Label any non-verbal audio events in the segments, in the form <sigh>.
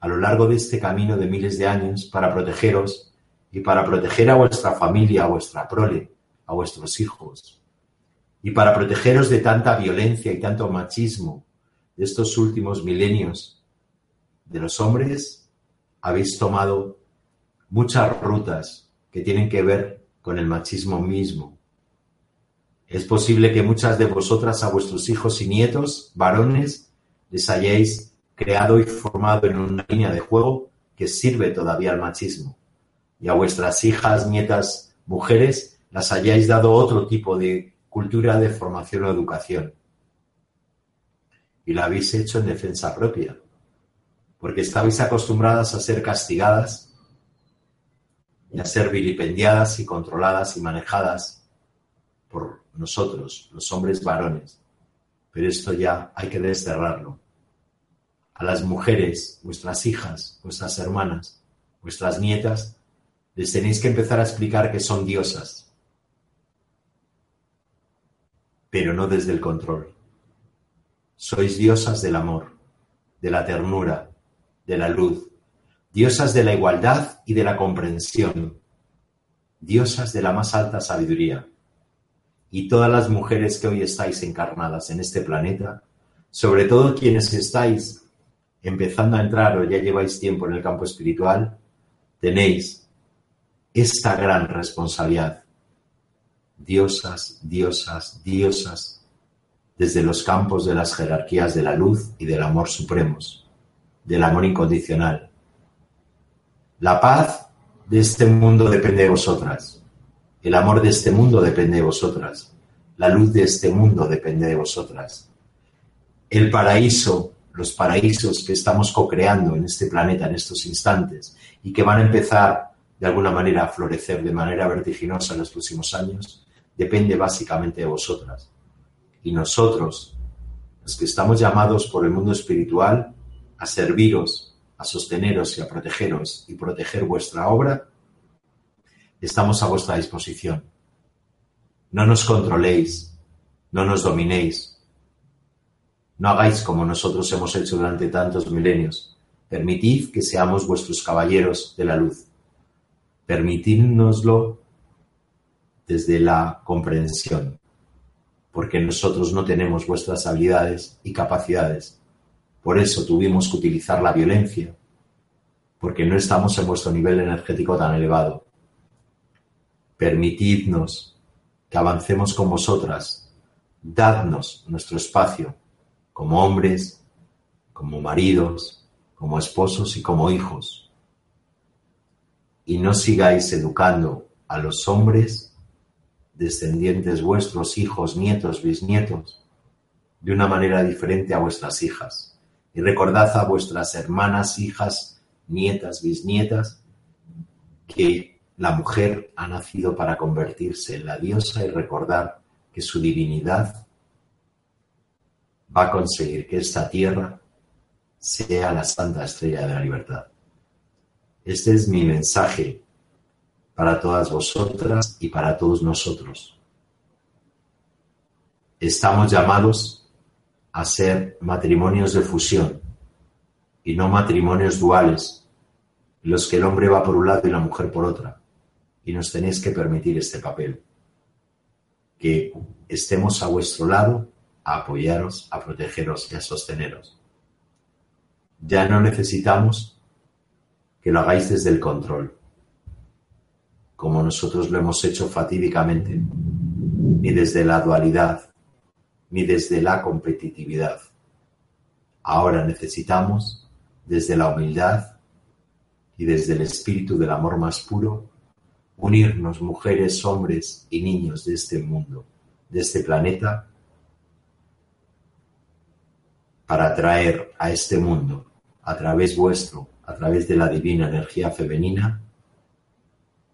a lo largo de este camino de miles de años para protegeros y para proteger a vuestra familia, a vuestra prole, a vuestros hijos, y para protegeros de tanta violencia y tanto machismo de estos últimos milenios de los hombres, habéis tomado muchas rutas que tienen que ver con el machismo mismo. Es posible que muchas de vosotras a vuestros hijos y nietos, varones, les hayáis creado y formado en una línea de juego que sirve todavía al machismo. Y a vuestras hijas, nietas, mujeres, las hayáis dado otro tipo de cultura de formación o educación. Y lo habéis hecho en defensa propia, porque estabais acostumbradas a ser castigadas y a ser vilipendiadas y controladas y manejadas por nosotros, los hombres varones. Pero esto ya hay que desterrarlo a las mujeres, vuestras hijas, vuestras hermanas, vuestras nietas, les tenéis que empezar a explicar que son diosas, pero no desde el control. Sois diosas del amor, de la ternura, de la luz, diosas de la igualdad y de la comprensión, diosas de la más alta sabiduría. Y todas las mujeres que hoy estáis encarnadas en este planeta, sobre todo quienes estáis empezando a entrar o ya lleváis tiempo en el campo espiritual, tenéis esta gran responsabilidad. Diosas, diosas, diosas, desde los campos de las jerarquías de la luz y del amor supremos, del amor incondicional. La paz de este mundo depende de vosotras. El amor de este mundo depende de vosotras. La luz de este mundo depende de vosotras. El paraíso los paraísos que estamos co-creando en este planeta en estos instantes y que van a empezar de alguna manera a florecer de manera vertiginosa en los próximos años, depende básicamente de vosotras. Y nosotros, los que estamos llamados por el mundo espiritual a serviros, a sosteneros y a protegeros y proteger vuestra obra, estamos a vuestra disposición. No nos controléis, no nos dominéis, no hagáis como nosotros hemos hecho durante tantos milenios. Permitid que seamos vuestros caballeros de la luz. Permitidnoslo desde la comprensión, porque nosotros no tenemos vuestras habilidades y capacidades. Por eso tuvimos que utilizar la violencia, porque no estamos en vuestro nivel energético tan elevado. Permitidnos que avancemos con vosotras, dadnos nuestro espacio, como hombres, como maridos, como esposos y como hijos. Y no sigáis educando a los hombres, descendientes vuestros, hijos, nietos, bisnietos, de una manera diferente a vuestras hijas. Y recordad a vuestras hermanas, hijas, nietas, bisnietas, que la mujer ha nacido para convertirse en la diosa y recordar que su divinidad va a conseguir que esta tierra sea la santa estrella de la libertad. Este es mi mensaje para todas vosotras y para todos nosotros. Estamos llamados a ser matrimonios de fusión y no matrimonios duales, los que el hombre va por un lado y la mujer por otra. Y nos tenéis que permitir este papel, que estemos a vuestro lado a apoyaros, a protegeros y a sosteneros. Ya no necesitamos que lo hagáis desde el control. como nosotros lo hemos hecho fatídicamente, ni desde la dualidad, ni desde la competitividad. Ahora necesitamos, desde la humildad y desde el espíritu del amor más puro, unirnos mujeres, hombres y niños de este mundo, de este planeta, para traer a este mundo, a través vuestro, a través de la divina energía femenina,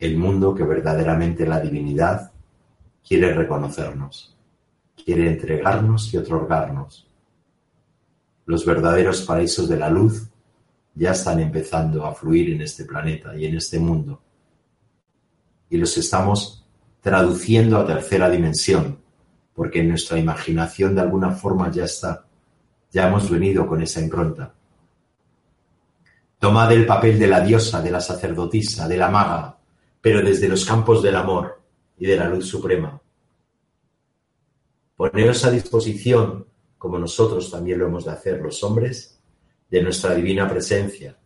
el mundo que verdaderamente la divinidad quiere reconocernos, quiere entregarnos y otorgarnos. Los verdaderos paraísos de la luz ya están empezando a fluir en este planeta y en este mundo. Y los estamos traduciendo a tercera dimensión, porque nuestra imaginación de alguna forma ya está. Ya hemos venido con esa impronta. Tomad el papel de la diosa, de la sacerdotisa, de la maga, pero desde los campos del amor y de la luz suprema. Poneros a disposición, como nosotros también lo hemos de hacer los hombres, de nuestra divina presencia.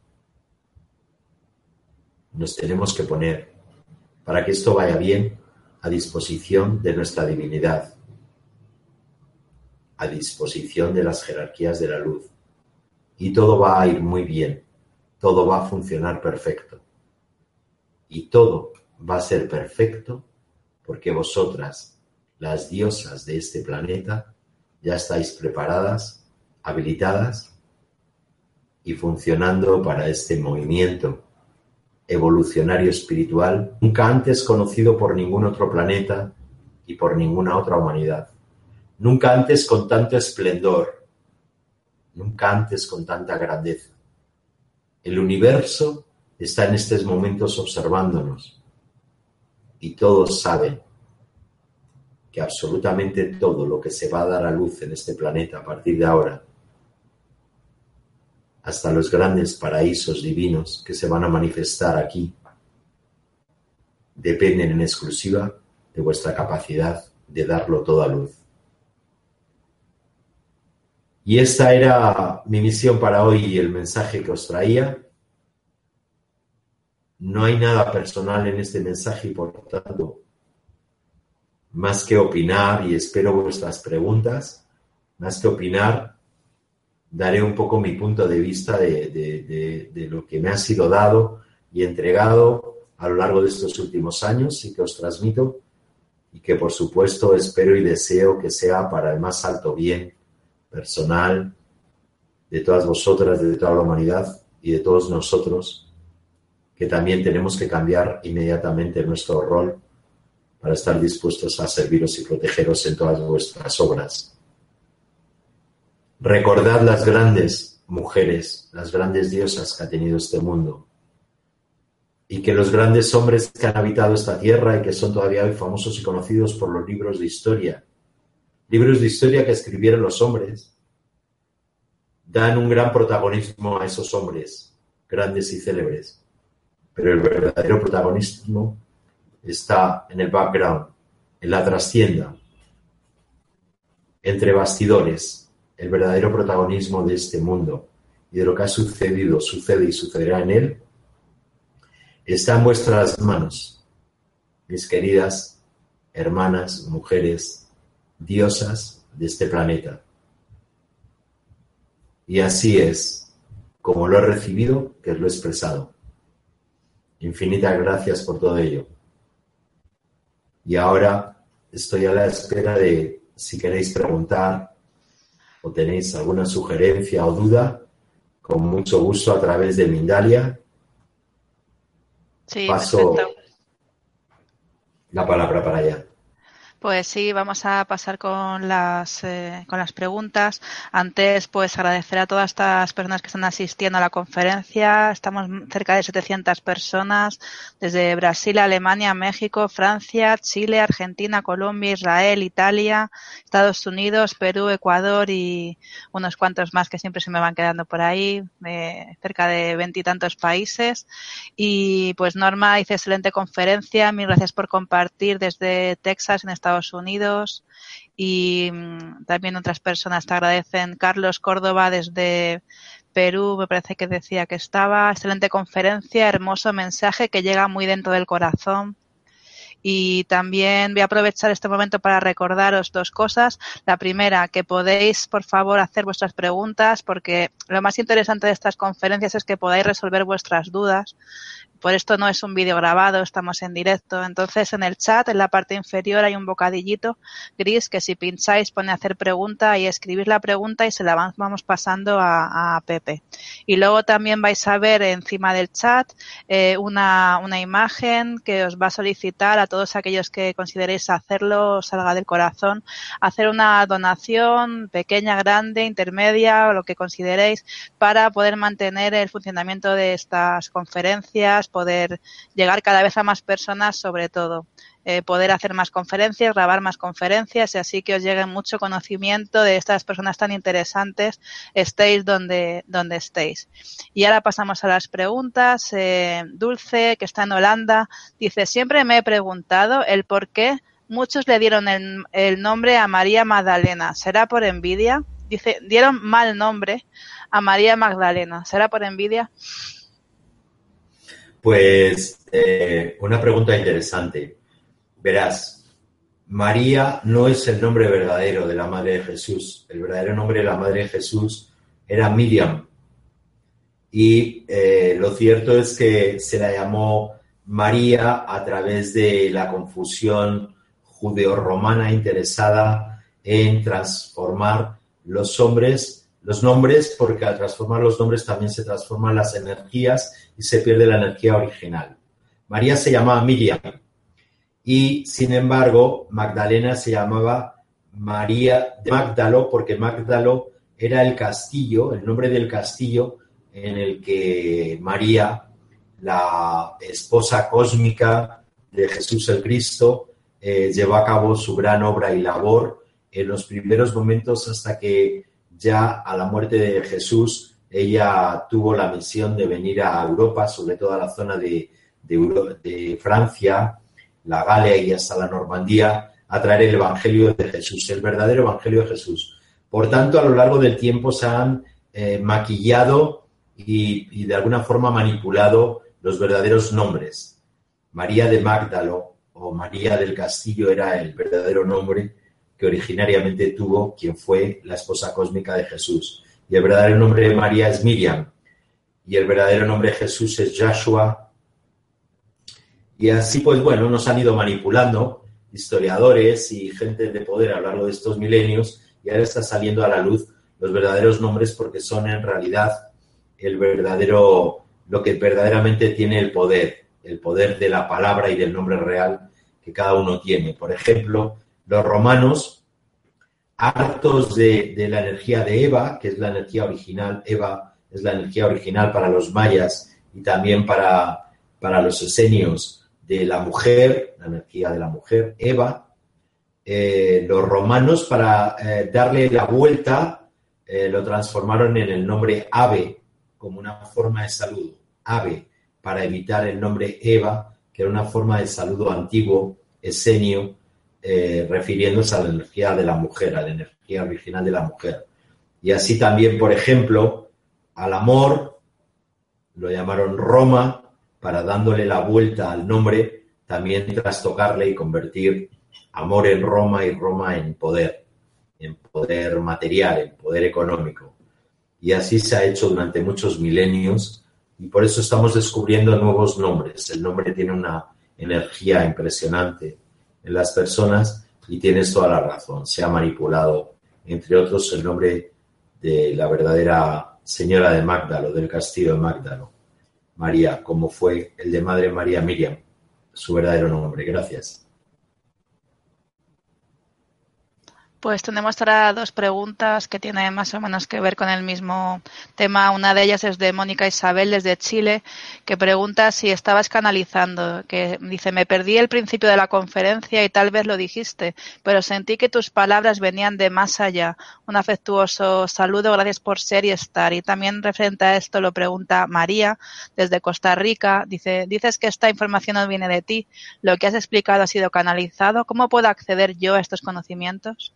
Nos tenemos que poner, para que esto vaya bien, a disposición de nuestra divinidad, a disposición de las jerarquías de la luz. Y todo va a ir muy bien, todo va a funcionar perfecto y todo va a ser perfecto porque vosotras, las diosas de este planeta, ya estáis preparadas, habilitadas y funcionando para este movimiento evolucionario espiritual nunca antes conocido por ningún otro planeta y por ninguna otra humanidad. Nunca antes con tanto esplendor, nunca antes con tanta grandeza. El universo está en estos momentos observándonos y todos saben que absolutamente todo lo que se va a dar a luz en este planeta a partir de ahora, hasta los grandes paraísos divinos que se van a manifestar aquí, dependen en exclusiva de vuestra capacidad de darlo todo a luz. Y esta era mi misión para hoy y el mensaje que os traía. No hay nada personal en este mensaje y por tanto, más que opinar, y espero vuestras preguntas, más que opinar, daré un poco mi punto de vista de, lo que me ha sido dado y entregado a lo largo de estos últimos años y que os transmito y que por supuesto espero y deseo que sea para el más alto bien personal de todas vosotras, de toda la humanidad y de todos nosotros que también tenemos que cambiar inmediatamente nuestro rol para estar dispuestos a serviros y protegeros en todas vuestras obras. Recordad las grandes mujeres, las grandes diosas que ha tenido este mundo y que los grandes hombres que han habitado esta tierra y que son todavía hoy famosos y conocidos por los libros de historia, libros de historia que escribieron los hombres, dan un gran protagonismo a esos hombres grandes y célebres. Pero el verdadero protagonismo está en el background, en la trastienda, entre bastidores, el verdadero protagonismo de este mundo y de lo que ha sucedido, sucede y sucederá en él, está en vuestras manos, mis queridas hermanas, mujeres, diosas de este planeta. Y así es, como lo he recibido, que lo he expresado. Infinitas gracias por todo ello. Y ahora estoy a la espera de si queréis preguntar o tenéis alguna sugerencia o duda, con mucho gusto a través de Mindalia. Sí, Paso la palabra para allá. Pues sí, vamos a pasar con las, eh, con las preguntas. Antes, pues agradecer a todas estas personas que están asistiendo a la conferencia. Estamos cerca de 700 personas desde Brasil, Alemania, México, Francia, Chile, Argentina, Colombia, Israel, Italia, Estados Unidos, Perú, Ecuador y unos cuantos más que siempre se me van quedando por ahí, cerca de veintitantos países. Y pues Norma dice excelente conferencia. Mil gracias por compartir desde Texas en Estados Estados Unidos y mm, también otras personas te agradecen. Carlos Córdoba desde Perú, me parece que decía que estaba. Excelente conferencia, hermoso mensaje que llega muy dentro del corazón. Y también voy a aprovechar este momento para recordaros dos cosas. La primera, que podéis, por favor, hacer vuestras preguntas, porque lo más interesante de estas conferencias es que podáis resolver vuestras dudas por esto no es un vídeo grabado, estamos en directo. Entonces, en el chat, en la parte inferior, hay un bocadillito gris que si pincháis pone hacer pregunta y escribir la pregunta y se la vamos pasando a, Pepe. Y luego también vais a ver encima del chat eh, una, una imagen que os va a solicitar a todos aquellos que consideréis hacerlo, salga del corazón, hacer una donación pequeña, grande, intermedia o lo que consideréis para poder mantener el funcionamiento de estas conferencias poder llegar cada vez a más personas, sobre todo. Eh, poder hacer más conferencias, grabar más conferencias y así que os llegue mucho conocimiento de estas personas tan interesantes, estéis donde, donde estéis. Y ahora pasamos a las preguntas. Eh, Dulce, que está en Holanda, dice, siempre me he preguntado el por qué muchos le dieron el, el nombre a María Magdalena. ¿Será por envidia? Dice, dieron mal nombre a María Magdalena. ¿Será por envidia? Pues eh, una pregunta interesante. Verás, María no es el nombre verdadero de la Madre de Jesús. El verdadero nombre de la Madre de Jesús era Miriam. Y eh, lo cierto es que se la llamó María a través de la confusión judeo-romana interesada en transformar los hombres los nombres, porque al transformar los nombres también se transforman las energías y se pierde la energía original. María se llamaba Miriam y, sin embargo, Magdalena se llamaba María de Magdalo porque Magdalo era el castillo, el nombre del castillo en el que María, la esposa cósmica de Jesús el Cristo, eh, llevó a cabo su gran obra y labor en los primeros momentos hasta que ya a la muerte de Jesús, ella tuvo la misión de venir a Europa, sobre todo a la zona de, de, Francia, la Galia y hasta la Normandía, a traer el Evangelio de Jesús, el verdadero Evangelio de Jesús. Por tanto, a lo largo del tiempo se han eh, maquillado y, y, de alguna forma manipulado los verdaderos nombres. María de Magdalo o María del Castillo era el verdadero nombre que originariamente tuvo quien fue la esposa cósmica de Jesús. Y el verdadero nombre de María es Miriam. Y el verdadero nombre de Jesús es Joshua. Y así, pues bueno, nos han ido manipulando historiadores y gente de poder a lo largo de estos milenios y ahora está saliendo a la luz los verdaderos nombres porque son en realidad el verdadero, lo que verdaderamente tiene el poder, el poder de la palabra y del nombre real que cada uno tiene. Por ejemplo, los romanos, hartos de, la energía de Eva, que es la energía original, Eva es la energía original para los mayas y también para, para los esenios de la mujer, la energía de la mujer, Eva, eh, los romanos para eh, darle la vuelta eh, lo transformaron en el nombre Ave como una forma de saludo, Ave, para evitar el nombre Eva, que era una forma de saludo antiguo, esenio, eh, refiriéndose a la energía de la mujer, a la energía original de la mujer. Y así también, por ejemplo, al amor lo llamaron Roma para dándole la vuelta al nombre, también trastocarle y convertir amor en Roma y Roma en poder, en poder material, en poder económico. Y así se ha hecho durante muchos milenios y por eso estamos descubriendo nuevos nombres. El nombre tiene una energía impresionante en las personas y tienes toda la razón. Se ha manipulado, entre otros, el nombre de la verdadera señora de Magdalo, del castillo de Magdalo, María, como fue el de Madre María Miriam, su verdadero nombre. Gracias. Pues tenemos ahora dos preguntas que tienen más o menos que ver con el mismo tema. Una de ellas es de Mónica Isabel desde Chile, que pregunta si estabas canalizando, que dice, me perdí el principio de la conferencia y tal vez lo dijiste, pero sentí que tus palabras venían de más allá. Un afectuoso saludo, gracias por ser y estar. Y también referente a esto lo pregunta María desde Costa Rica. Dice, dices que esta información no viene de ti. Lo que has explicado ha sido canalizado. ¿Cómo puedo acceder yo a estos conocimientos?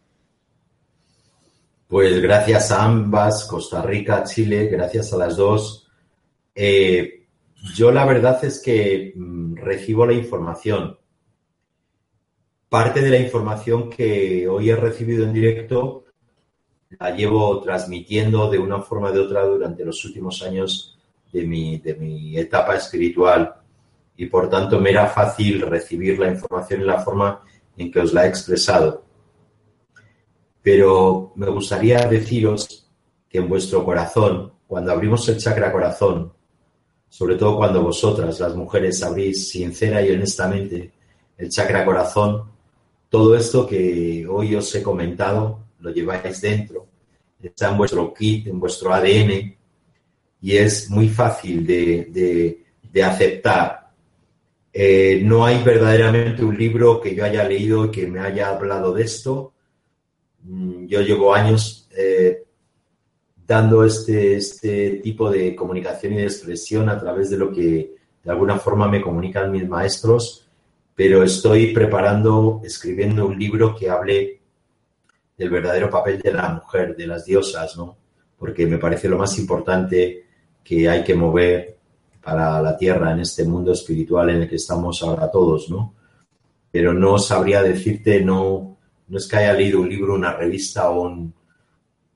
Pues gracias a ambas, Costa Rica, Chile, gracias a las dos. Eh, yo la verdad es que mm, recibo la información. parte de la información que hoy he recibido en directo la llevo transmitiendo de una forma o de otra durante los últimos años de mi, de mi etapa espiritual y por tanto me era fácil recibir la información en la forma en que os la he expresado. Pero me gustaría deciros que en vuestro corazón, cuando abrimos el chakra corazón, sobre todo cuando vosotras, las mujeres, abrís sincera y honestamente el chakra corazón, todo esto que hoy os he comentado lo lleváis dentro, está en vuestro kit, en vuestro ADN y es muy fácil de, aceptar. Eh, no hay verdaderamente un libro que yo haya leído que me haya hablado de esto. Mm, yo llevo años eh, dando este, este tipo de comunicación y de expresión a través de lo que de alguna forma me comunican mis maestros, pero estoy preparando, escribiendo un libro que hable del verdadero papel de la mujer, de las diosas, ¿no? Porque me parece lo más importante que hay que mover para la tierra en este mundo espiritual en el que estamos ahora todos, ¿no? Pero no sabría decirte, no, no es que haya leído un libro, una revista o un...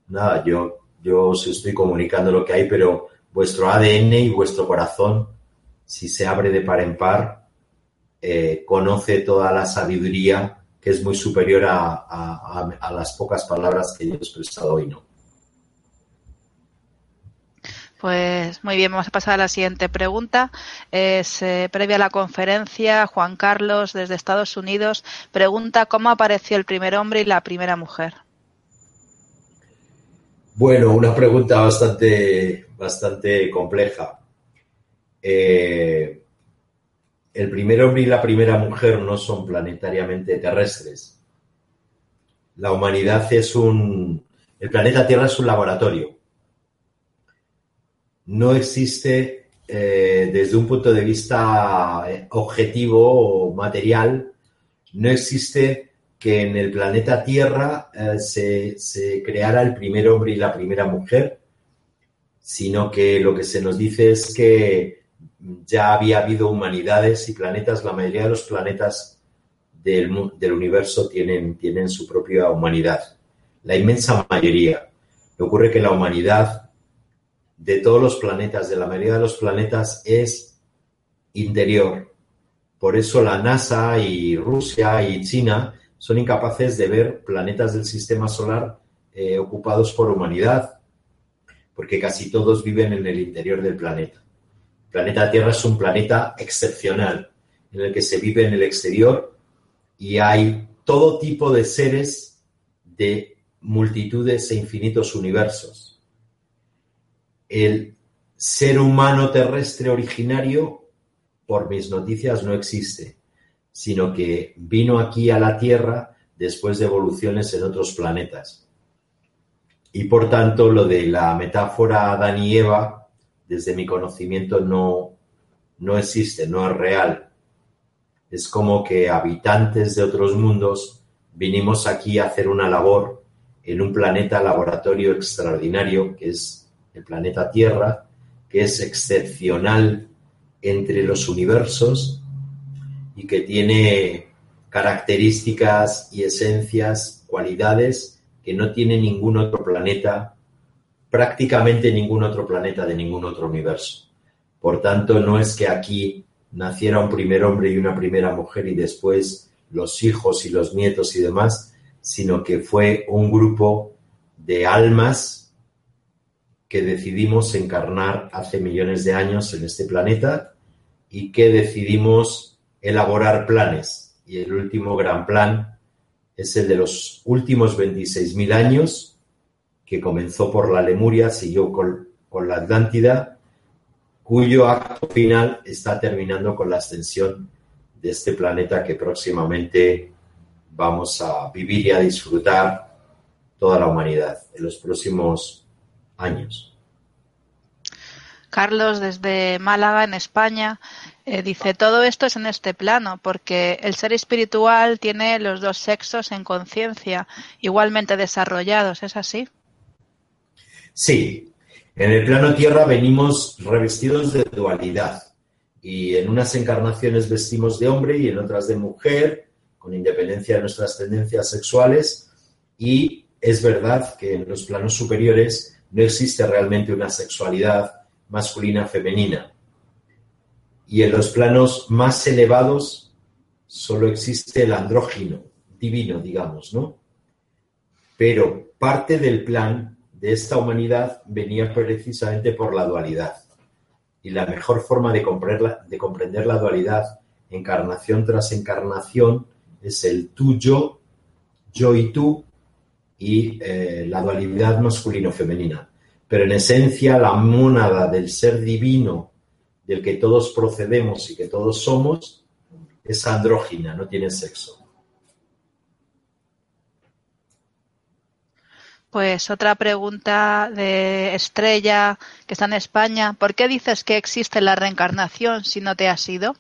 Nada, yo yo os estoy comunicando lo que hay, pero vuestro ADN y vuestro corazón, si se abre de par en par, eh, conoce toda la sabiduría que es muy superior a, las pocas palabras que yo he expresado hoy, ¿no? Pues muy bien, vamos a pasar a la siguiente pregunta. Es eh, previa a la conferencia, Juan Carlos desde Estados Unidos pregunta cómo apareció el primer hombre y la primera mujer. Bueno, una pregunta bastante, bastante compleja. Eh, el primer hombre y la primera mujer no son planetariamente terrestres. La humanidad es un... El planeta Tierra es un laboratorio. No existe eh, desde un punto de vista eh, objetivo o material, no existe que en el planeta Tierra eh, se, creara el primer hombre y la primera mujer, sino que lo que se nos dice es que ya había habido humanidades y planetas, la mayoría de los planetas del, universo tienen, tienen su propia humanidad, la inmensa mayoría. ocurre que la humanidad de todos los planetas, de la mayoría de los planetas, es interior. Por eso la NASA y Rusia y China son incapaces de ver planetas del sistema solar eh, ocupados por humanidad, porque casi todos viven en el interior del planeta. El planeta Tierra es un planeta excepcional, en el que se vive en el exterior y hay todo tipo de seres de multitudes e infinitos universos. El ser humano terrestre originario, por mis noticias, no existe sino que vino aquí a la Tierra después de evoluciones en otros planetas. Y por tanto, lo de la metáfora Adán y Eva, desde mi conocimiento, no, no existe, no es real. Es como que habitantes de otros mundos vinimos aquí a hacer una labor en un planeta laboratorio extraordinario, que es el planeta Tierra, que es excepcional entre los universos y que tiene características y esencias, cualidades que no tiene ningún otro planeta, prácticamente ningún otro planeta de ningún otro universo. Por tanto, no es que aquí naciera un primer hombre y una primera mujer y después los hijos y los nietos y demás, sino que fue un grupo de almas que decidimos encarnar hace millones de años en este planeta y que decidimos elaborar planes. Y el último gran plan es el de los últimos 26.000 años, que comenzó por la Lemuria, siguió con, con la Atlántida, cuyo acto final está terminando con la ascensión de este planeta que próximamente vamos a vivir y a disfrutar toda la humanidad en los próximos años. Carlos, desde Málaga, en España, eh, dice, todo esto es en este plano, porque el ser espiritual tiene los dos sexos en conciencia, igualmente desarrollados, ¿es así? Sí, en el plano tierra venimos revestidos de dualidad y en unas encarnaciones vestimos de hombre y en otras de mujer, con independencia de nuestras tendencias sexuales y es verdad que en los planos superiores no existe realmente una sexualidad masculina-femenina. Y en los planos más elevados solo existe el andrógino, divino, digamos, ¿no? Pero parte del plan de esta humanidad venía precisamente por la dualidad. Y la mejor forma de comprender la, dualidad, encarnación tras encarnación, es el tú, yo, yo y tú, y eh, la dualidad masculino-femenina. Pero en esencia, la mónada del ser divino del que todos procedemos y que todos somos es andrógina, no tiene sexo. Pues otra pregunta de Estrella, que está en España. ¿Por qué dices que existe la reencarnación si no te has ido?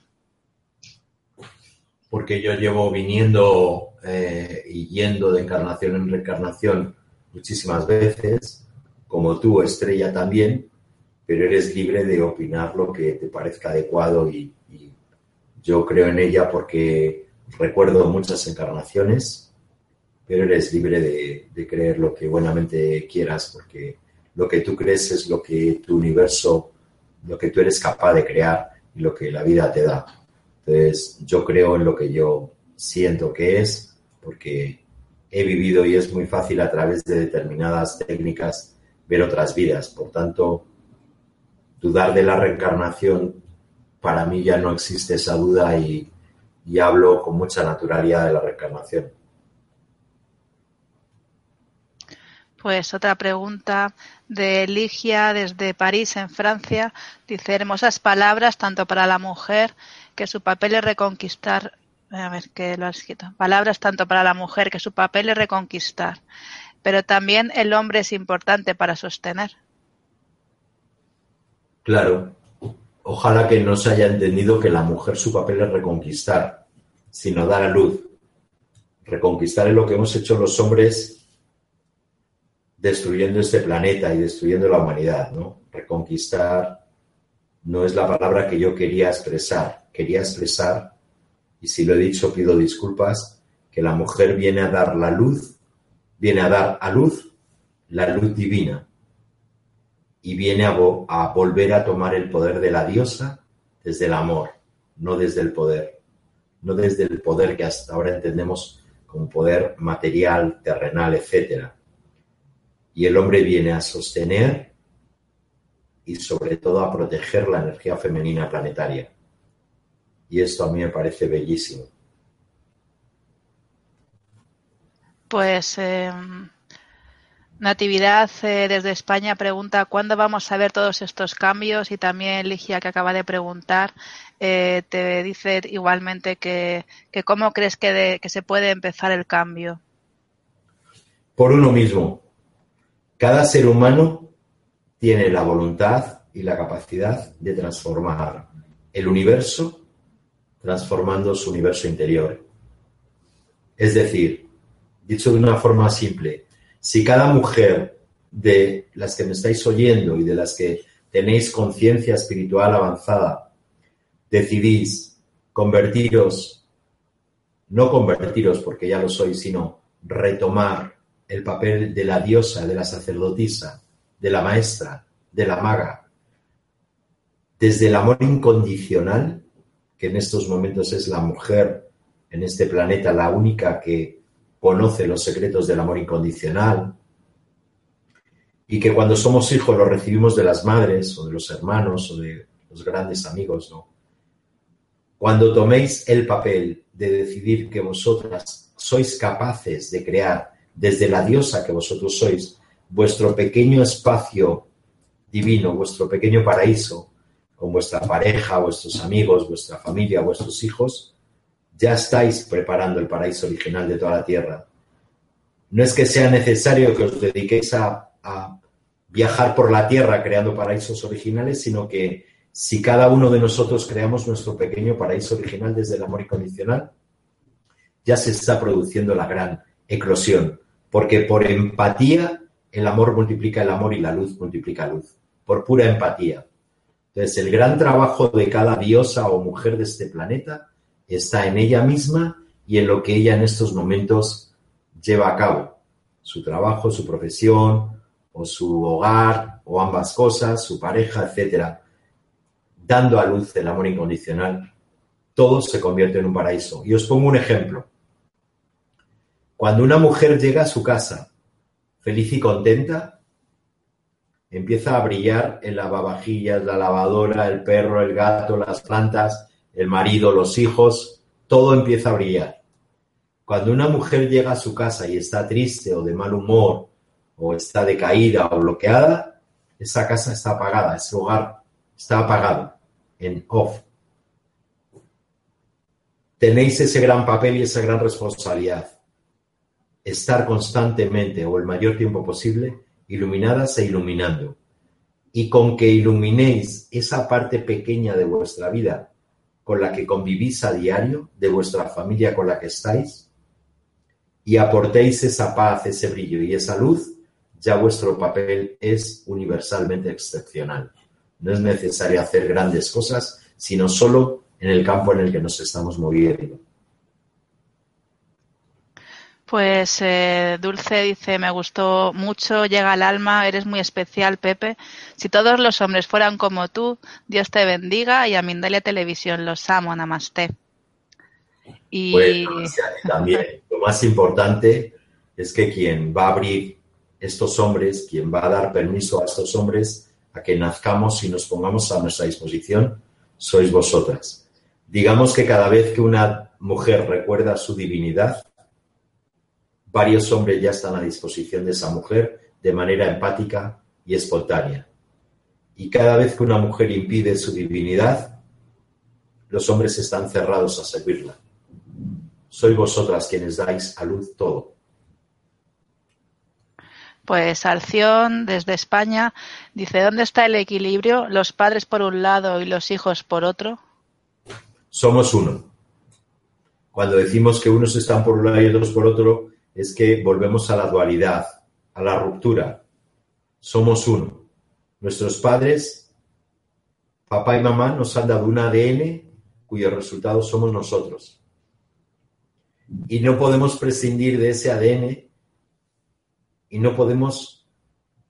Porque yo llevo viniendo eh, y yendo de encarnación en reencarnación muchísimas veces, como tú, Estrella, también, pero eres libre de opinar lo que te parezca adecuado y yo creo en ella porque recuerdo muchas encarnaciones pero eres libre de, creer lo que buenamente quieras, porque lo que tú crees es lo que tu universo, lo que tú eres capaz de crear y lo que la vida te da. Entonces, yo creo en lo que yo siento que es, porque he vivido y es muy fácil a través de determinadas técnicas ver otras vidas. Por tanto, dudar de la reencarnación, para mí ya no existe esa duda y, hablo con mucha naturalidad de la reencarnación. Pues otra pregunta de Ligia desde París, en Francia. Dice, hermosas palabras tanto para la mujer que su papel es reconquistar. A ver, que lo has escrito. Palabras tanto para la mujer que su papel es reconquistar. Pero también el hombre es importante para sostener. Claro. Ojalá que no se haya entendido que la mujer su papel es reconquistar, sino dar a luz. Reconquistar es lo que hemos hecho los hombres destruyendo este planeta y destruyendo la humanidad, ¿no? Reconquistar no es la palabra que yo quería expresar. Quería expresar, y si lo he dicho pido disculpas, que la mujer viene a dar la luz, viene a dar a luz la luz divina y viene a, volver a tomar el poder de la diosa desde el amor, no desde el poder, no desde el poder que hasta ahora entendemos como poder material, terrenal, etcétera, y el hombre viene a sostener y sobre todo a proteger la energía femenina planetaria. Y esto a mí me parece bellísimo. Pues eh, Natividad eh, desde España pregunta cuándo vamos a ver todos estos cambios y también Ligia que acaba de preguntar eh, te dice igualmente que, cómo crees que, que se puede empezar el cambio. Por uno mismo, cada ser humano tiene la voluntad y la capacidad de transformar el universo transformando su universo interior. Es decir, dicho de una forma simple, si cada mujer de las que me estáis oyendo y de las que tenéis conciencia espiritual avanzada, decidís convertiros, no convertiros porque ya lo sois, sino retomar el papel de la diosa, de la sacerdotisa, de la maestra, de la maga, desde el amor incondicional, que en estos momentos es la mujer en este planeta la única que conoce los secretos del amor incondicional, y que cuando somos hijos lo recibimos de las madres o de los hermanos o de los grandes amigos, ¿no? Cuando toméis el papel de decidir que vosotras sois capaces de crear desde la diosa que vosotros sois, vuestro pequeño espacio divino, vuestro pequeño paraíso, con vuestra pareja, vuestros amigos, vuestra familia, vuestros hijos, ya estáis preparando el paraíso original de toda la tierra. No es que sea necesario que os dediquéis a, viajar por la tierra creando paraísos originales, sino que si cada uno de nosotros creamos nuestro pequeño paraíso original desde el amor incondicional, ya se está produciendo la gran eclosión porque por empatía el amor multiplica el amor y la luz multiplica luz, por pura empatía. Entonces, el gran trabajo de cada diosa o mujer de este planeta está en ella misma y en lo que ella en estos momentos lleva a cabo. Su trabajo, su profesión, o su hogar, o ambas cosas, su pareja, etcétera, dando a luz el amor incondicional, todo se convierte en un paraíso. Y os pongo un ejemplo. Cuando una mujer llega a su casa feliz y contenta, empieza a brillar el lavavajillas, la lavadora, el perro, el gato, las plantas, el marido, los hijos, todo empieza a brillar. Cuando una mujer llega a su casa y está triste o de mal humor o está decaída o bloqueada, esa casa está apagada, ese hogar está apagado, en off. Tenéis ese gran papel y esa gran responsabilidad. Estar constantemente o el mayor tiempo posible iluminadas e iluminando. Y con que iluminéis esa parte pequeña de vuestra vida con la que convivís a diario, de vuestra familia con la que estáis, y aportéis esa paz, ese brillo y esa luz, ya vuestro papel es universalmente excepcional. No es necesario hacer grandes cosas, sino solo en el campo en el que nos estamos moviendo. Pues eh, Dulce dice, me gustó mucho, llega al alma, eres muy especial, Pepe. Si todos los hombres fueran como tú, Dios te bendiga y a Mindalia Televisión los amo, namaste. Y... Bueno, también <laughs> lo más importante es que quien va a abrir estos hombres, quien va a dar permiso a estos hombres a que nazcamos y nos pongamos a nuestra disposición, sois vosotras. Digamos que cada vez que una mujer recuerda su divinidad, varios hombres ya están a disposición de esa mujer de manera empática y espontánea. Y cada vez que una mujer impide su divinidad, los hombres están cerrados a servirla. Sois vosotras quienes dais a luz todo. Pues Alción, desde España, dice, ¿dónde está el equilibrio? ¿Los padres por un lado y los hijos por otro? Somos uno. Cuando decimos que unos están por un lado y otros por otro, es que volvemos a la dualidad, a la ruptura. Somos uno. Nuestros padres, papá y mamá, nos han dado un ADN cuyo resultado somos nosotros. Y no podemos prescindir de ese ADN y no podemos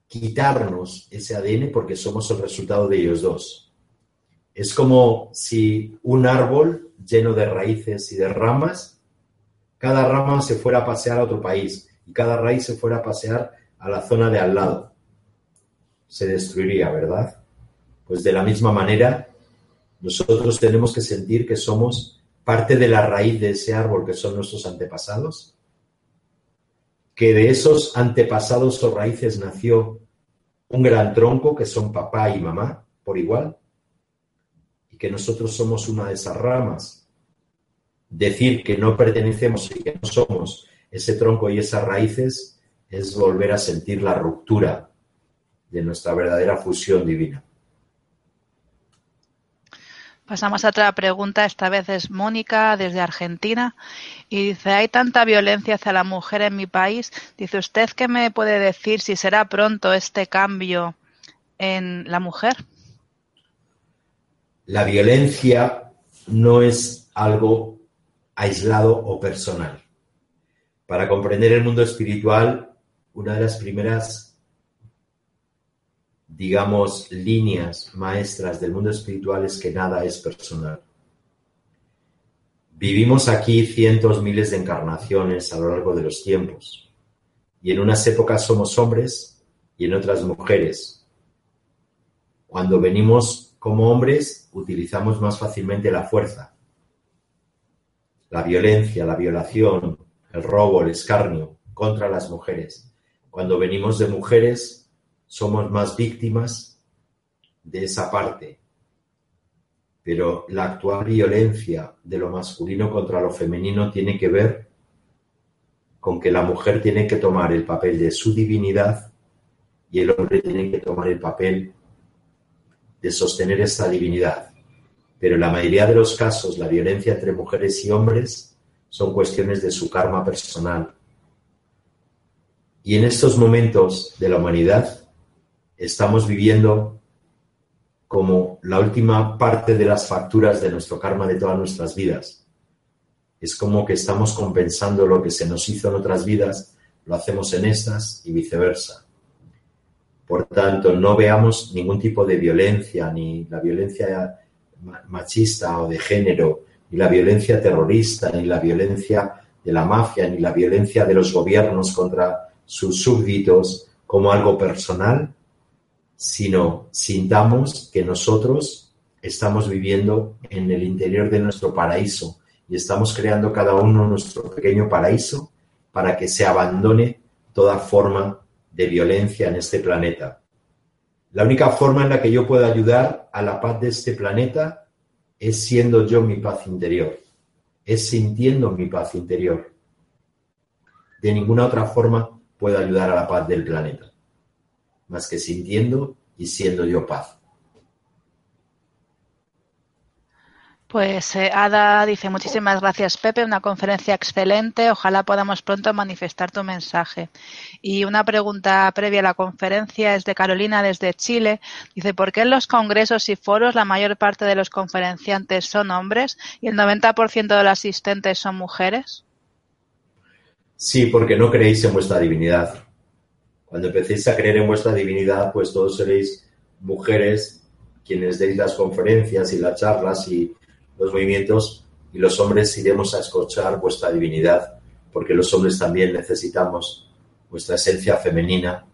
quitarnos ese ADN porque somos el resultado de ellos dos. Es como si un árbol lleno de raíces y de ramas cada rama se fuera a pasear a otro país y cada raíz se fuera a pasear a la zona de al lado. Se destruiría, ¿verdad? Pues de la misma manera, nosotros tenemos que sentir que somos parte de la raíz de ese árbol que son nuestros antepasados, que de esos antepasados o raíces nació un gran tronco que son papá y mamá por igual, y que nosotros somos una de esas ramas decir que no pertenecemos y que no somos ese tronco y esas raíces es volver a sentir la ruptura de nuestra verdadera fusión divina. Pasamos a otra pregunta, esta vez es Mónica desde Argentina y dice, hay tanta violencia hacia la mujer en mi país. Dice, ¿usted qué me puede decir si será pronto este cambio en la mujer? La violencia no es algo aislado o personal. Para comprender el mundo espiritual, una de las primeras, digamos, líneas maestras del mundo espiritual es que nada es personal. Vivimos aquí cientos, miles de encarnaciones a lo largo de los tiempos. Y en unas épocas somos hombres y en otras mujeres. Cuando venimos como hombres, utilizamos más fácilmente la fuerza la violencia, la violación, el robo, el escarnio contra las mujeres. Cuando venimos de mujeres, somos más víctimas de esa parte. Pero la actual violencia de lo masculino contra lo femenino tiene que ver con que la mujer tiene que tomar el papel de su divinidad y el hombre tiene que tomar el papel de sostener esta divinidad pero en la mayoría de los casos la violencia entre mujeres y hombres son cuestiones de su karma personal. Y en estos momentos de la humanidad estamos viviendo como la última parte de las facturas de nuestro karma de todas nuestras vidas. Es como que estamos compensando lo que se nos hizo en otras vidas, lo hacemos en estas y viceversa. Por tanto, no veamos ningún tipo de violencia, ni la violencia machista o de género, ni la violencia terrorista, ni la violencia de la mafia, ni la violencia de los gobiernos contra sus súbditos como algo personal, sino sintamos que nosotros estamos viviendo en el interior de nuestro paraíso y estamos creando cada uno nuestro pequeño paraíso para que se abandone toda forma de violencia en este planeta. La única forma en la que yo puedo ayudar a la paz de este planeta es siendo yo mi paz interior, es sintiendo mi paz interior. De ninguna otra forma puedo ayudar a la paz del planeta, más que sintiendo y siendo yo paz. Pues eh, Ada dice muchísimas gracias Pepe, una conferencia excelente, ojalá podamos pronto manifestar tu mensaje. Y una pregunta previa a la conferencia es de Carolina desde Chile, dice ¿por qué en los congresos y foros la mayor parte de los conferenciantes son hombres y el 90% de los asistentes son mujeres? Sí, porque no creéis en vuestra divinidad. Cuando empecéis a creer en vuestra divinidad, pues todos seréis mujeres quienes deis las conferencias y las charlas y los movimientos y los hombres iremos a escuchar vuestra divinidad, porque los hombres también necesitamos vuestra esencia femenina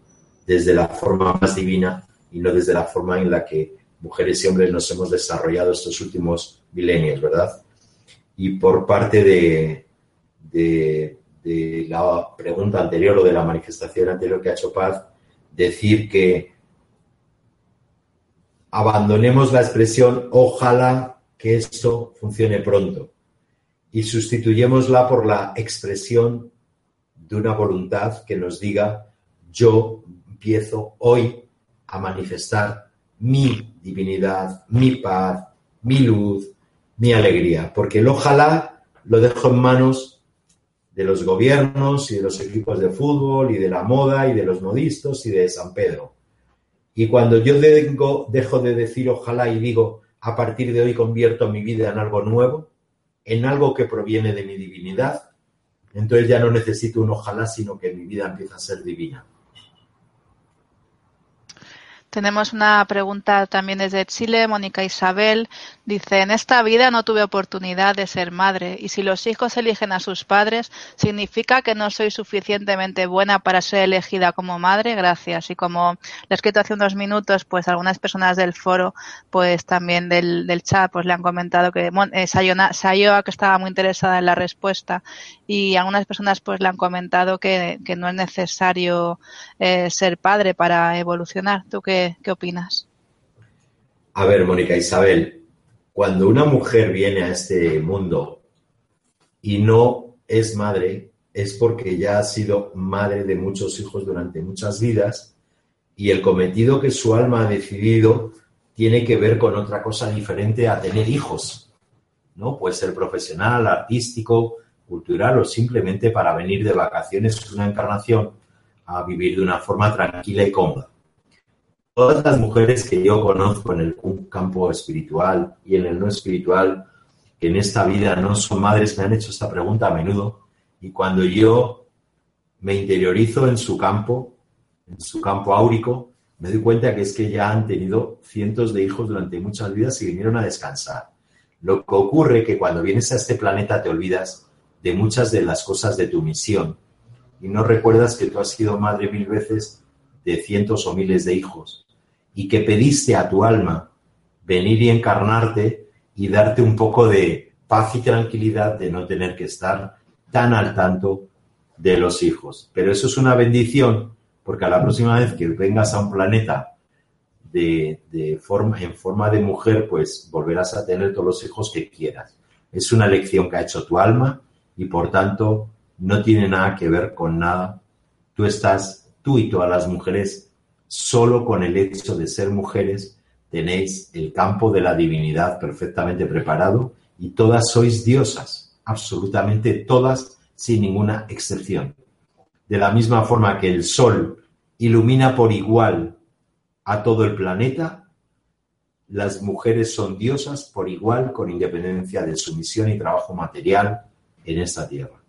desde la forma más divina y no desde la forma en la que mujeres y hombres nos hemos desarrollado estos últimos milenios, ¿verdad? Y por parte de, de, la pregunta anterior o de la manifestación anterior que ha hecho Paz, decir que abandonemos la expresión ojalá que esto funcione pronto y sustituyémosla por la expresión de una voluntad que nos diga yo empiezo hoy a manifestar mi divinidad, mi paz, mi luz, mi alegría, porque el ojalá lo dejo en manos de los gobiernos y de los equipos de fútbol y de la moda y de los modistas y de San Pedro. Y cuando yo dejo de decir ojalá y digo a partir de hoy convierto mi vida en algo nuevo, en algo que proviene de mi divinidad, entonces ya no necesito un ojalá, sino que mi vida empieza a ser divina. Tenemos una pregunta también desde Chile, Mónica Isabel. Dice, en esta vida no tuve oportunidad de ser madre y si los hijos eligen a sus padres, ¿significa que no soy suficientemente buena para ser elegida como madre? Gracias. Y como le he escrito hace unos minutos, pues algunas personas del foro, pues también del, chat, pues le han comentado que eh, Sayoa, que estaba muy interesada en la respuesta y algunas personas pues le han comentado que, no es necesario eh, ser padre para evolucionar. ¿Tú qué ¿Qué, opinas? A ver, Mónica Isabel, cuando una mujer viene a este mundo y no es madre, es porque ya ha sido madre de muchos hijos durante muchas vidas y el cometido que su alma ha decidido tiene que ver con otra cosa diferente a tener hijos, ¿no? Puede ser profesional, artístico, cultural o simplemente para venir de vacaciones una encarnación a vivir de una forma tranquila y cómoda todas las mujeres que yo conozco en el campo espiritual y en el no espiritual, que en esta vida no son madres, me han hecho esta pregunta a menudo. Y cuando yo me interiorizo en su campo, en su campo áurico, me doy cuenta que es que ya han tenido cientos de hijos durante muchas vidas y vinieron a descansar. Lo que ocurre que cuando vienes a este planeta te olvidas de muchas de las cosas de tu misión y no recuerdas que tú has sido madre mil veces de cientos o miles de hijos y que pediste a tu alma venir y encarnarte y darte un poco de paz y tranquilidad de no tener que estar tan al tanto de los hijos. Pero eso es una bendición porque a la próxima vez que vengas a un planeta de, forma, en forma de mujer, pues volverás a tener todos los hijos que quieras. Es una lección que ha hecho tu alma y por tanto no tiene nada que ver con nada. Tú estás, tú y todas las mujeres solo con el hecho de ser mujeres tenéis el campo de la divinidad perfectamente preparado y todas sois diosas, absolutamente todas sin ninguna excepción. De la misma forma que el sol ilumina por igual a todo el planeta, las mujeres son diosas por igual con independencia de su misión y trabajo material en esta tierra.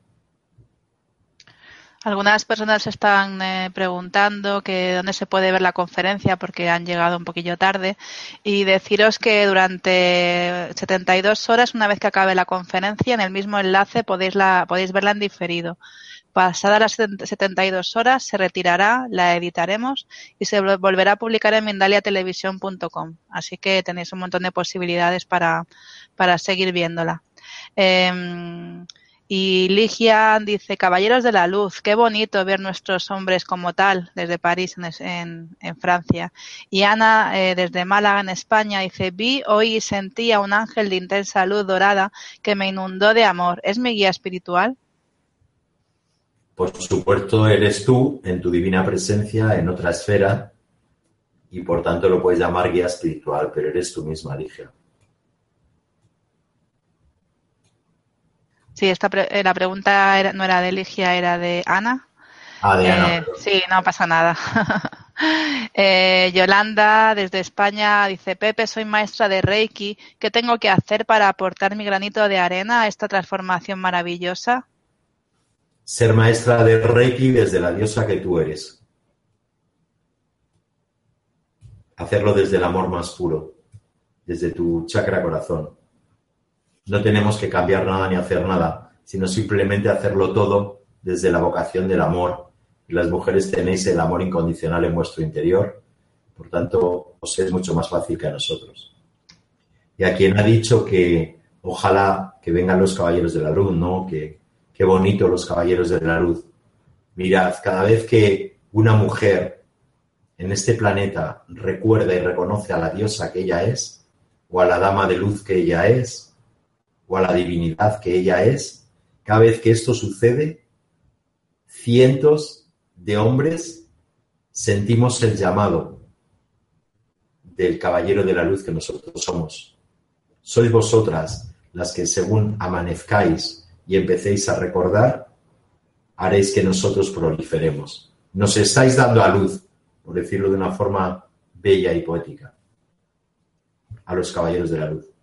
Algunas personas están eh, preguntando que dónde se puede ver la conferencia porque han llegado un poquillo tarde y deciros que durante 72 horas, una vez que acabe la conferencia, en el mismo enlace podéis, la, podéis verla en diferido. Pasadas las 72 horas se retirará, la editaremos y se volverá a publicar en mindaliatelevisión.com. Así que tenéis un montón de posibilidades para, para seguir viéndola. Eh, y Ligia dice, Caballeros de la Luz, qué bonito ver nuestros hombres como tal desde París, en, Francia. Y Ana, eh, desde Málaga, en España, dice, vi, oí y sentí a un ángel de intensa luz dorada que me inundó de amor. ¿Es mi guía espiritual? Por supuesto, eres tú en tu divina presencia en otra esfera y por tanto lo puedes llamar guía espiritual, pero eres tú misma, Ligia. Sí, esta pre la pregunta era, no era de Ligia, era de Ana. Ah, de Ana. Eh, sí, no pasa nada. <laughs> eh, Yolanda, desde España, dice, Pepe, soy maestra de Reiki. ¿Qué tengo que hacer para aportar mi granito de arena a esta transformación maravillosa? Ser maestra de Reiki desde la diosa que tú eres. Hacerlo desde el amor más puro, desde tu chakra corazón. No tenemos que cambiar nada ni hacer nada, sino simplemente hacerlo todo desde la vocación del amor. Las mujeres tenéis el amor incondicional en vuestro interior, por tanto, os es mucho más fácil que a nosotros. Y a quien ha dicho que ojalá que vengan los caballeros de la luz, ¿no? Que qué bonito los caballeros de la luz. Mirad, cada vez que una mujer en este planeta recuerda y reconoce a la diosa que ella es, o a la dama de luz que ella es, o a la divinidad que ella es, cada vez que esto sucede, cientos de hombres sentimos el llamado del caballero de la luz que nosotros somos. Sois vosotras las que según amanezcáis y empecéis a recordar, haréis que nosotros proliferemos. Nos estáis dando a luz, por decirlo de una forma bella y poética, a los caballeros de la luz.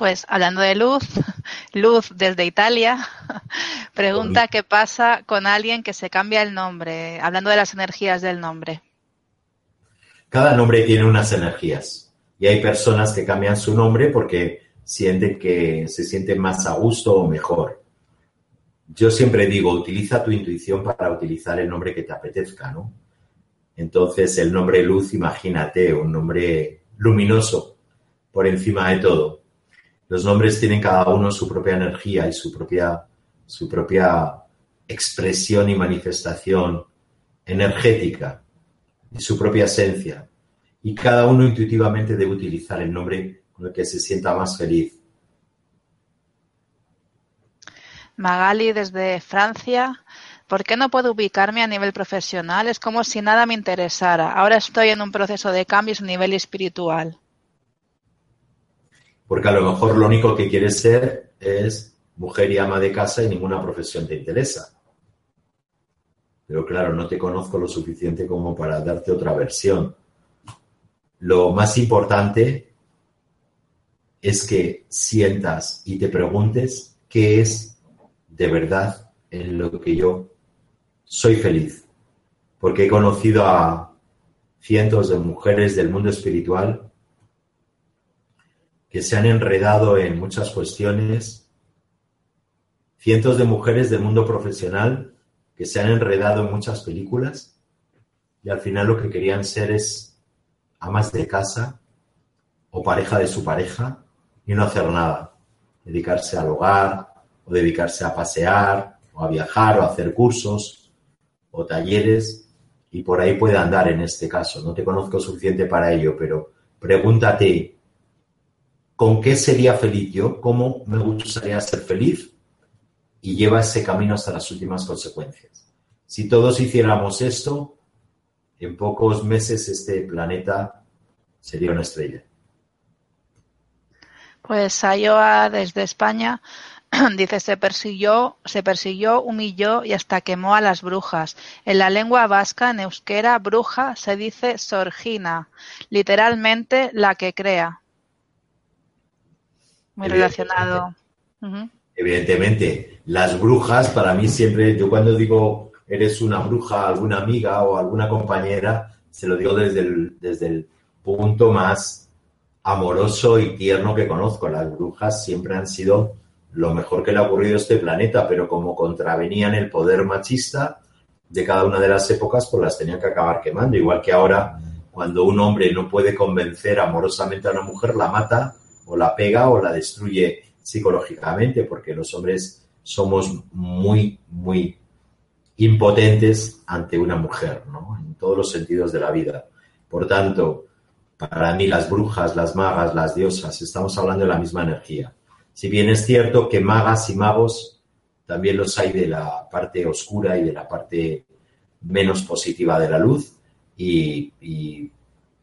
Pues hablando de luz, <laughs> Luz desde Italia <laughs> pregunta qué pasa con alguien que se cambia el nombre, hablando de las energías del nombre. Cada nombre tiene unas energías y hay personas que cambian su nombre porque sienten que se sienten más a gusto o mejor. Yo siempre digo, utiliza tu intuición para utilizar el nombre que te apetezca, ¿no? Entonces, el nombre Luz, imagínate, un nombre luminoso por encima de todo los nombres tienen cada uno su propia energía y su propia, su propia expresión y manifestación energética y su propia esencia. Y cada uno intuitivamente debe utilizar el nombre con el que se sienta más feliz. Magali desde Francia. ¿Por qué no puedo ubicarme a nivel profesional? Es como si nada me interesara. Ahora estoy en un proceso de cambios a nivel espiritual porque a lo mejor lo único que quieres ser es mujer y ama de casa y ninguna profesión te interesa. Pero claro, no te conozco lo suficiente como para darte otra versión. Lo más importante es que sientas y te preguntes qué es de verdad en lo que yo soy feliz. Porque he conocido a cientos de mujeres del mundo espiritual que se han enredado en muchas cuestiones, cientos de mujeres del mundo profesional que se han enredado en muchas películas. Y al final lo que querían ser es amas de casa o pareja de su pareja y no hacer nada, dedicarse al hogar o dedicarse a pasear o a viajar o a hacer cursos o talleres. Y por ahí puede andar en este caso. No te conozco suficiente para ello, pero pregúntate con qué sería feliz yo, cómo me gustaría ser feliz y lleva ese camino hasta las últimas consecuencias. Si todos hiciéramos esto, en pocos meses este planeta sería una estrella. Pues Ayoa desde España <clears throat> dice se persiguió, se persiguió, humilló y hasta quemó a las brujas. En la lengua vasca, en euskera, bruja se dice sorgina, literalmente la que crea muy relacionado. Uh -huh. Evidentemente, las brujas, para mí siempre, yo cuando digo eres una bruja, alguna amiga o alguna compañera, se lo digo desde el, desde el punto más amoroso y tierno que conozco. Las brujas siempre han sido lo mejor que le ha ocurrido a este planeta, pero como contravenían el poder machista de cada una de las épocas, pues las tenían que acabar quemando. Igual que ahora, cuando un hombre no puede convencer amorosamente a una mujer, la mata o la pega o la destruye psicológicamente, porque los hombres somos muy, muy impotentes ante una mujer, ¿no? En todos los sentidos de la vida. Por tanto, para mí las brujas, las magas, las diosas, estamos hablando de la misma energía. Si bien es cierto que magas y magos también los hay de la parte oscura y de la parte menos positiva de la luz, y,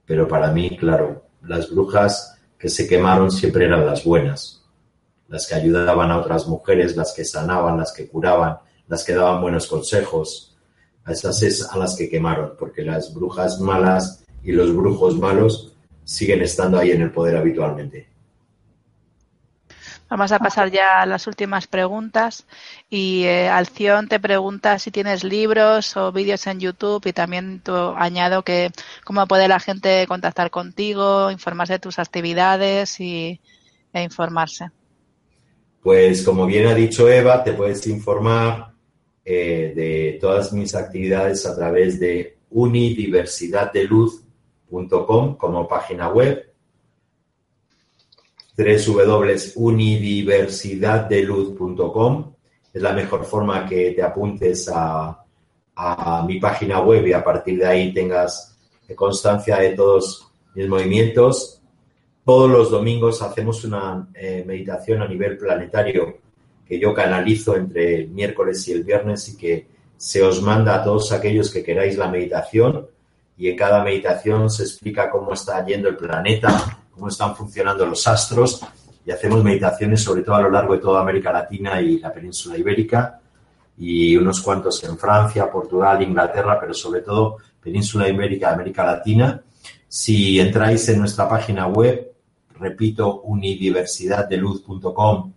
pero para mí, claro, las brujas que se quemaron siempre eran las buenas, las que ayudaban a otras mujeres, las que sanaban, las que curaban, las que daban buenos consejos. A esas es a las que quemaron, porque las brujas malas y los brujos malos siguen estando ahí en el poder habitualmente. Vamos a pasar ya a las últimas preguntas. Y eh, Alción te pregunta si tienes libros o vídeos en YouTube y también añado que cómo puede la gente contactar contigo, informarse de tus actividades y, e informarse. Pues como bien ha dicho Eva, te puedes informar eh, de todas mis actividades a través de unidiversidaddeluz.com como página web www.unidiversidaddeluz.com. Es la mejor forma que te apuntes a, mi página web y a partir de ahí tengas constancia de todos mis movimientos. Todos los domingos hacemos una eh, meditación a nivel planetario que yo canalizo entre el miércoles y el viernes y que se os manda a todos aquellos que queráis la meditación y en cada meditación se explica cómo está yendo el planeta, cómo están funcionando los astros y hacemos meditaciones sobre todo a lo largo de toda América Latina y la península ibérica y unos cuantos en Francia, Portugal, Inglaterra, pero sobre todo península ibérica, América Latina. Si entráis en nuestra página web, repito, unidiversidaddeluz.com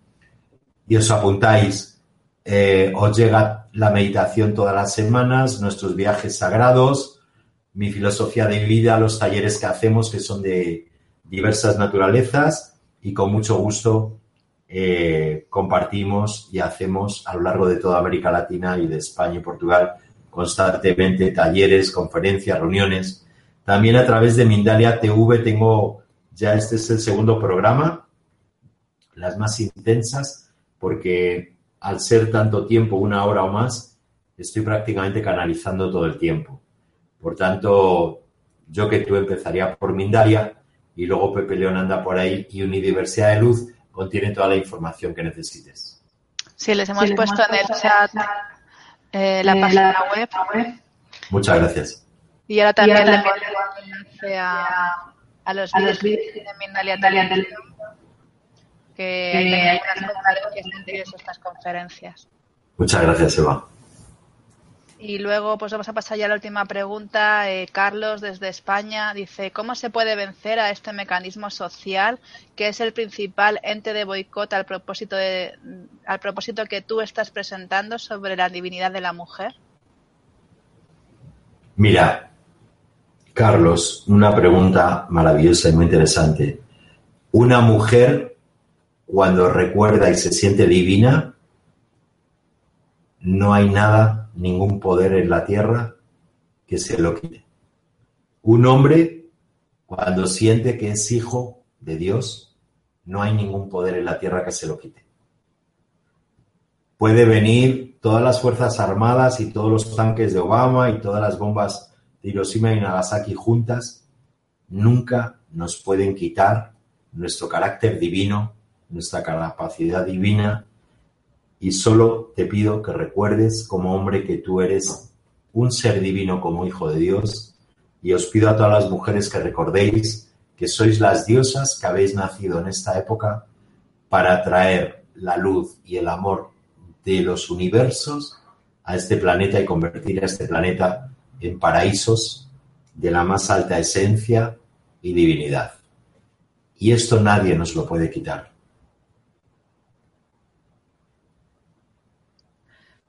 y os apuntáis, eh, os llega la meditación todas las semanas, nuestros viajes sagrados, mi filosofía de vida, los talleres que hacemos que son de diversas naturalezas y con mucho gusto eh, compartimos y hacemos a lo largo de toda América Latina y de España y Portugal constantemente talleres, conferencias, reuniones. También a través de Mindalia TV tengo, ya este es el segundo programa, las más intensas, porque al ser tanto tiempo, una hora o más, estoy prácticamente canalizando todo el tiempo. Por tanto, yo que tú empezaría por Mindalia, y luego Pepe León anda por ahí y Unidiversidad de Luz contiene toda la información que necesites. Sí, les hemos puesto en el chat eh, la página web. Muchas gracias. Y ahora también le enlace a, a los vídeos de Mindalia Televisión, que hay algunas conferencias estas conferencias. Muchas gracias, Eva. Y luego, pues vamos a pasar ya a la última pregunta. Eh, Carlos, desde España, dice: ¿Cómo se puede vencer a este mecanismo social que es el principal ente de boicot al propósito, de, al propósito que tú estás presentando sobre la divinidad de la mujer? Mira, Carlos, una pregunta maravillosa y muy interesante. Una mujer, cuando recuerda y se siente divina, no hay nada ningún poder en la tierra que se lo quite. Un hombre, cuando siente que es hijo de Dios, no hay ningún poder en la tierra que se lo quite. Puede venir todas las Fuerzas Armadas y todos los tanques de Obama y todas las bombas de Hiroshima y Nagasaki juntas, nunca nos pueden quitar nuestro carácter divino, nuestra capacidad divina y solo te pido que recuerdes como hombre que tú eres un ser divino como hijo de Dios y os pido a todas las mujeres que recordéis que sois las diosas que habéis nacido en esta época para traer la luz y el amor de los universos a este planeta y convertir a este planeta en paraísos de la más alta esencia y divinidad. Y esto nadie nos lo puede quitar.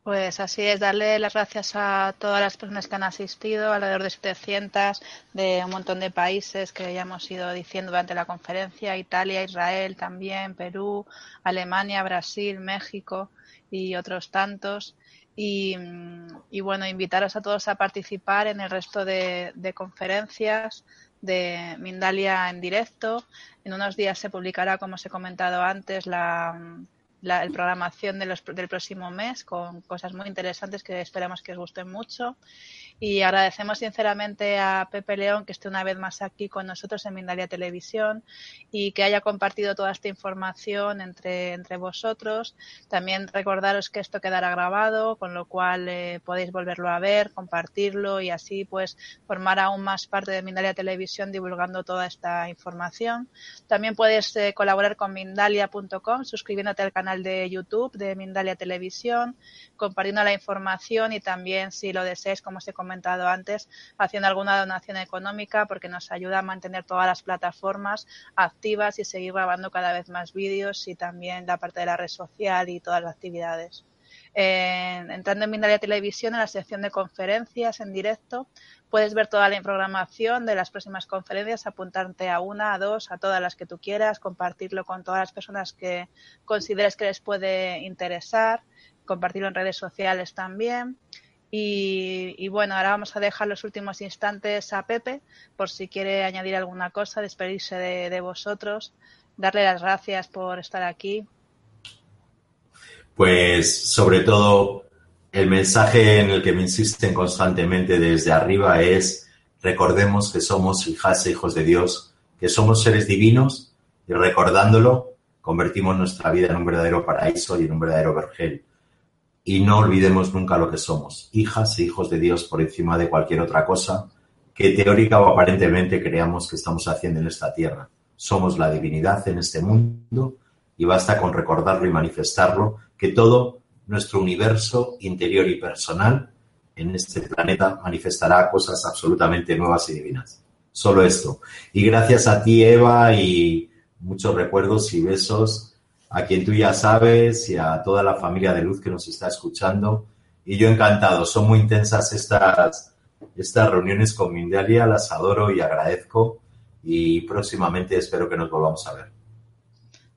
Pues así es, darle las gracias a todas las personas que han asistido, alrededor de 700 de un montón de países que ya hemos ido diciendo durante la conferencia, Italia, Israel también, Perú, Alemania, Brasil, México y otros tantos. Y, bueno, invitaros a todos a participar en el resto de, de conferencias de Mindalia en directo. En unos días se publicará, como os he comentado antes, la, la programación de los, del próximo mes con cosas muy interesantes que esperamos que os gusten mucho. Y agradecemos sinceramente a Pepe León que esté una vez más aquí con nosotros en Mindalia Televisión y que haya compartido toda esta información entre, entre vosotros. También recordaros que esto quedará grabado, con lo cual eh, podéis volverlo a ver, compartirlo y así pues formar aún más parte de Mindalia Televisión divulgando toda esta información. También puedes eh, colaborar con mindalia.com suscribiéndote al canal de YouTube de Mindalia Televisión, compartiendo la información y también si lo deseáis, como os he comentado antes, haciendo alguna donación económica porque nos ayuda a mantener todas las plataformas activas y seguir grabando cada vez más vídeos y también la parte de la red social y todas las actividades. Entrando en Mindalia Televisión, en la sección de conferencias en directo, puedes ver toda la programación de las próximas conferencias, apuntarte a una, a dos, a todas las que tú quieras, compartirlo con todas las personas que consideres que les puede interesar, compartirlo en redes sociales también. Y, bueno, ahora vamos a dejar los últimos instantes a Pepe por si quiere añadir alguna cosa, despedirse de, de vosotros, darle las gracias por estar aquí. Pues sobre todo el mensaje en el que me insisten constantemente desde arriba es recordemos que somos hijas e hijos de Dios, que somos seres divinos y recordándolo convertimos nuestra vida en un verdadero paraíso y en un verdadero vergel. Y no olvidemos nunca lo que somos, hijas e hijos de Dios por encima de cualquier otra cosa que teórica o aparentemente creamos que estamos haciendo en esta tierra. Somos la divinidad en este mundo y basta con recordarlo y manifestarlo, que todo nuestro universo interior y personal en este planeta manifestará cosas absolutamente nuevas y divinas. Solo esto. Y gracias a ti, Eva, y muchos recuerdos y besos a quien tú ya sabes y a toda la familia de Luz que nos está escuchando. Y yo encantado, son muy intensas estas, estas reuniones con Mindalia, las adoro y agradezco y próximamente espero que nos volvamos a ver.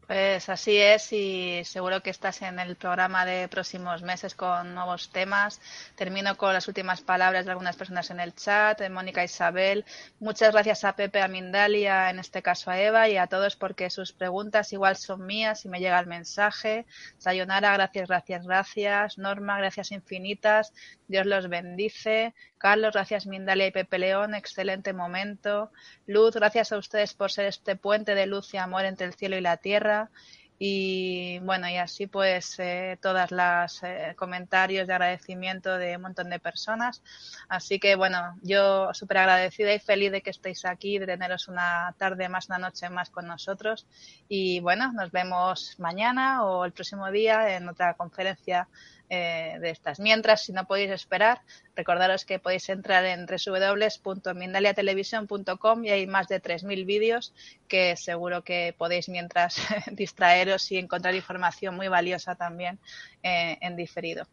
Pues así es y seguro que estás en el programa de próximos meses con nuevos temas. Termino con las últimas palabras de algunas personas en el chat, Mónica Isabel. Muchas gracias a Pepe, a Mindalia, en este caso a Eva y a todos porque sus preguntas igual son mías y me llega el mensaje. Sayonara, gracias, gracias, gracias. Norma, gracias infinitas. Dios los bendice. Carlos, gracias Mindalia y Pepe León, excelente momento. Luz, gracias a ustedes por ser este puente de luz y amor entre el cielo y la tierra. Y bueno, y así pues eh, todas las eh, comentarios de agradecimiento de un montón de personas. Así que bueno, yo súper agradecida y feliz de que estéis aquí, de teneros una tarde más, una noche más con nosotros. Y bueno, nos vemos mañana o el próximo día en otra conferencia eh, de estas. Mientras, si no podéis esperar, recordaros que podéis entrar en www.mindaliatelevisión.com y hay más de 3.000 vídeos que seguro que podéis mientras <laughs> distraeros y encontrar información muy valiosa también eh, en diferido.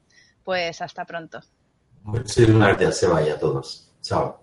Pues hasta pronto. Muchísimas gracias, se vaya a todos. Chao.